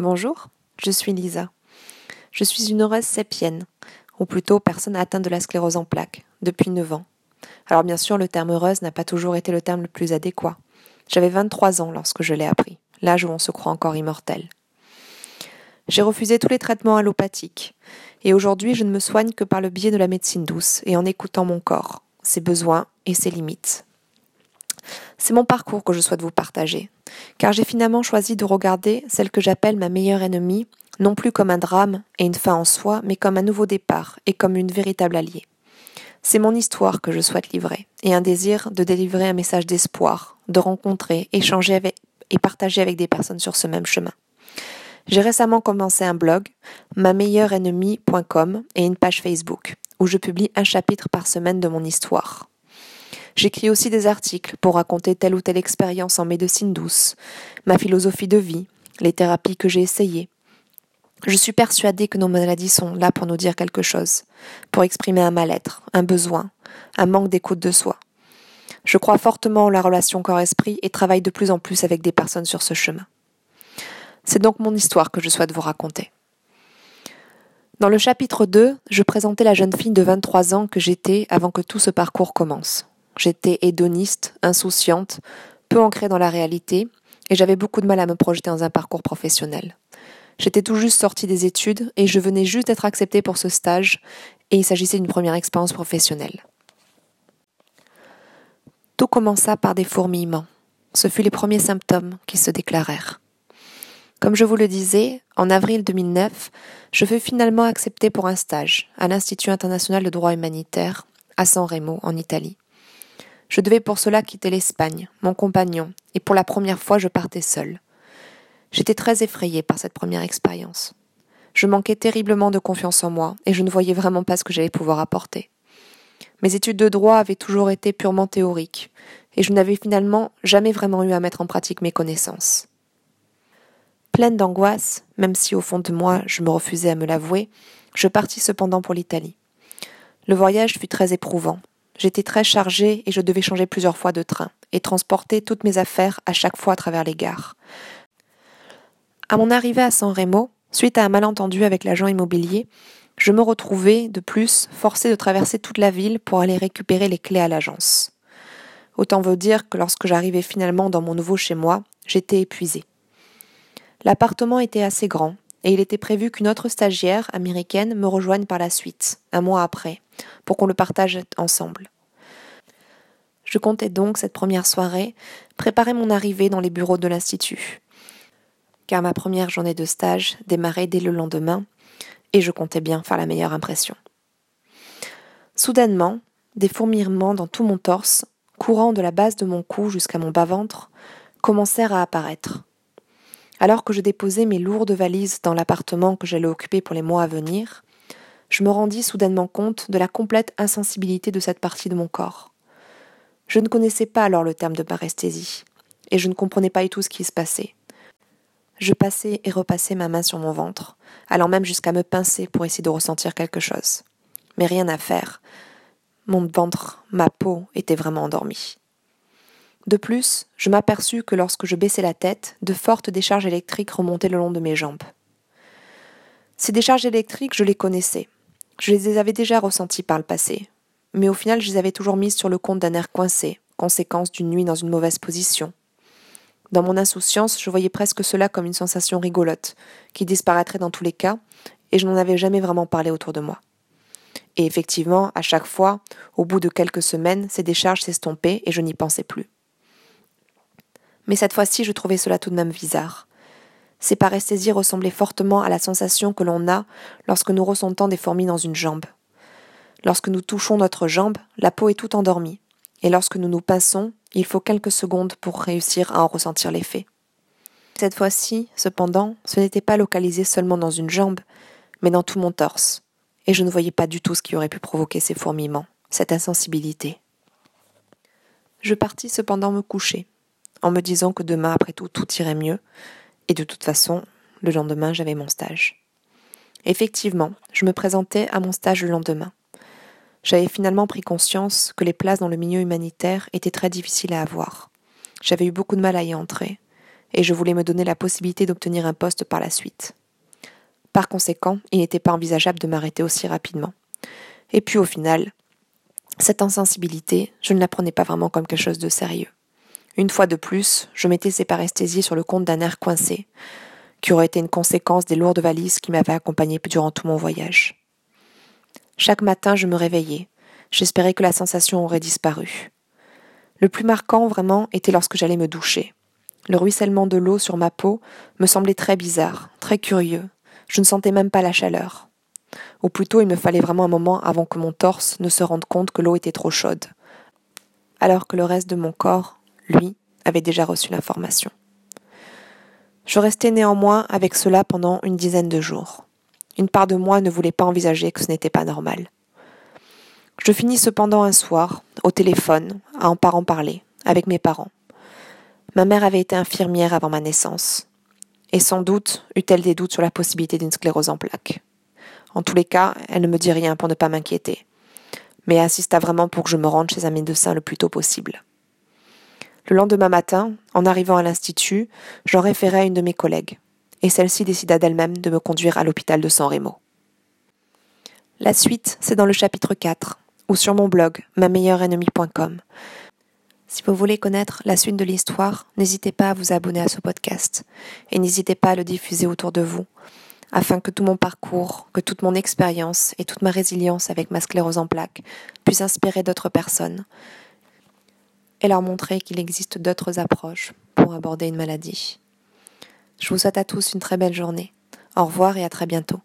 Bonjour, je suis Lisa. Je suis une heureuse sépienne, ou plutôt personne atteinte de la sclérose en plaques, depuis 9 ans. Alors bien sûr, le terme heureuse n'a pas toujours été le terme le plus adéquat. J'avais 23 ans lorsque je l'ai appris, l'âge où on se croit encore immortel. J'ai refusé tous les traitements allopathiques, et aujourd'hui je ne me soigne que par le biais de la médecine douce et en écoutant mon corps, ses besoins et ses limites. C'est mon parcours que je souhaite vous partager, car j'ai finalement choisi de regarder celle que j'appelle ma meilleure ennemie, non plus comme un drame et une fin en soi, mais comme un nouveau départ et comme une véritable alliée. C'est mon histoire que je souhaite livrer, et un désir de délivrer un message d'espoir, de rencontrer, échanger et partager avec des personnes sur ce même chemin. J'ai récemment commencé un blog, ma meilleure ennemie.com et une page Facebook, où je publie un chapitre par semaine de mon histoire. J'écris aussi des articles pour raconter telle ou telle expérience en médecine douce, ma philosophie de vie, les thérapies que j'ai essayées. Je suis persuadée que nos maladies sont là pour nous dire quelque chose, pour exprimer un mal-être, un besoin, un manque d'écoute de soi. Je crois fortement en la relation corps-esprit et travaille de plus en plus avec des personnes sur ce chemin. C'est donc mon histoire que je souhaite vous raconter. Dans le chapitre 2, je présentais la jeune fille de 23 ans que j'étais avant que tout ce parcours commence. J'étais hédoniste, insouciante, peu ancrée dans la réalité, et j'avais beaucoup de mal à me projeter dans un parcours professionnel. J'étais tout juste sortie des études et je venais juste d'être acceptée pour ce stage, et il s'agissait d'une première expérience professionnelle. Tout commença par des fourmillements. Ce fut les premiers symptômes qui se déclarèrent. Comme je vous le disais, en avril 2009, je fus finalement acceptée pour un stage à l'Institut international de droit humanitaire à San Remo, en Italie. Je devais pour cela quitter l'Espagne, mon compagnon, et pour la première fois je partais seule. J'étais très effrayée par cette première expérience. Je manquais terriblement de confiance en moi, et je ne voyais vraiment pas ce que j'allais pouvoir apporter. Mes études de droit avaient toujours été purement théoriques, et je n'avais finalement jamais vraiment eu à mettre en pratique mes connaissances. Pleine d'angoisse, même si au fond de moi je me refusais à me l'avouer, je partis cependant pour l'Italie. Le voyage fut très éprouvant, J'étais très chargée et je devais changer plusieurs fois de train et transporter toutes mes affaires à chaque fois à travers les gares. À mon arrivée à San Remo, suite à un malentendu avec l'agent immobilier, je me retrouvais, de plus, forcée de traverser toute la ville pour aller récupérer les clés à l'agence. Autant vous dire que lorsque j'arrivais finalement dans mon nouveau chez moi, j'étais épuisée. L'appartement était assez grand, et il était prévu qu'une autre stagiaire américaine me rejoigne par la suite, un mois après, pour qu'on le partage ensemble. Je comptais donc cette première soirée préparer mon arrivée dans les bureaux de l'Institut, car ma première journée de stage démarrait dès le lendemain, et je comptais bien faire la meilleure impression. Soudainement, des fourmillements dans tout mon torse, courant de la base de mon cou jusqu'à mon bas-ventre, commencèrent à apparaître. Alors que je déposais mes lourdes valises dans l'appartement que j'allais occuper pour les mois à venir, je me rendis soudainement compte de la complète insensibilité de cette partie de mon corps. Je ne connaissais pas alors le terme de paresthésie, et je ne comprenais pas du tout ce qui se passait. Je passais et repassais ma main sur mon ventre, allant même jusqu'à me pincer pour essayer de ressentir quelque chose. Mais rien à faire. Mon ventre, ma peau étaient vraiment endormis. De plus, je m'aperçus que lorsque je baissais la tête, de fortes décharges électriques remontaient le long de mes jambes. Ces décharges électriques, je les connaissais. Je les avais déjà ressenties par le passé. Mais au final, je les avais toujours mises sur le compte d'un air coincé, conséquence d'une nuit dans une mauvaise position. Dans mon insouciance, je voyais presque cela comme une sensation rigolote, qui disparaîtrait dans tous les cas, et je n'en avais jamais vraiment parlé autour de moi. Et effectivement, à chaque fois, au bout de quelques semaines, ces décharges s'estompaient et je n'y pensais plus mais cette fois-ci je trouvais cela tout de même bizarre. Ces paresthésies ressemblaient fortement à la sensation que l'on a lorsque nous ressentons des fourmis dans une jambe. Lorsque nous touchons notre jambe, la peau est tout endormie, et lorsque nous nous pinçons, il faut quelques secondes pour réussir à en ressentir l'effet. Cette fois-ci, cependant, ce n'était pas localisé seulement dans une jambe, mais dans tout mon torse, et je ne voyais pas du tout ce qui aurait pu provoquer ces fourmillements, cette insensibilité. Je partis cependant me coucher, en me disant que demain, après tout, tout irait mieux, et de toute façon, le lendemain, j'avais mon stage. Effectivement, je me présentais à mon stage le lendemain. J'avais finalement pris conscience que les places dans le milieu humanitaire étaient très difficiles à avoir. J'avais eu beaucoup de mal à y entrer, et je voulais me donner la possibilité d'obtenir un poste par la suite. Par conséquent, il n'était pas envisageable de m'arrêter aussi rapidement. Et puis au final, cette insensibilité, je ne la prenais pas vraiment comme quelque chose de sérieux. Une fois de plus, je m'étais séparesthésiée sur le compte d'un air coincé, qui aurait été une conséquence des lourdes valises qui m'avaient accompagnée durant tout mon voyage. Chaque matin, je me réveillais. J'espérais que la sensation aurait disparu. Le plus marquant, vraiment, était lorsque j'allais me doucher. Le ruissellement de l'eau sur ma peau me semblait très bizarre, très curieux. Je ne sentais même pas la chaleur. Ou plutôt, il me fallait vraiment un moment avant que mon torse ne se rende compte que l'eau était trop chaude. Alors que le reste de mon corps, lui, avait déjà reçu l'information. Je restais néanmoins avec cela pendant une dizaine de jours. Une part de moi ne voulait pas envisager que ce n'était pas normal. Je finis cependant un soir, au téléphone, à en en parler, avec mes parents. Ma mère avait été infirmière avant ma naissance, et sans doute eut-elle des doutes sur la possibilité d'une sclérose en plaques. En tous les cas, elle ne me dit rien pour ne pas m'inquiéter, mais insista vraiment pour que je me rende chez un médecin le plus tôt possible. Le lendemain matin, en arrivant à l'Institut, j'en référai à une de mes collègues, et celle-ci décida d'elle-même de me conduire à l'hôpital de San Remo. La suite, c'est dans le chapitre 4, ou sur mon blog, ma-meilleure-ennemie.com. Si vous voulez connaître la suite de l'histoire, n'hésitez pas à vous abonner à ce podcast, et n'hésitez pas à le diffuser autour de vous, afin que tout mon parcours, que toute mon expérience et toute ma résilience avec ma sclérose en plaques puissent inspirer d'autres personnes, et leur montrer qu'il existe d'autres approches pour aborder une maladie. Je vous souhaite à tous une très belle journée. Au revoir et à très bientôt.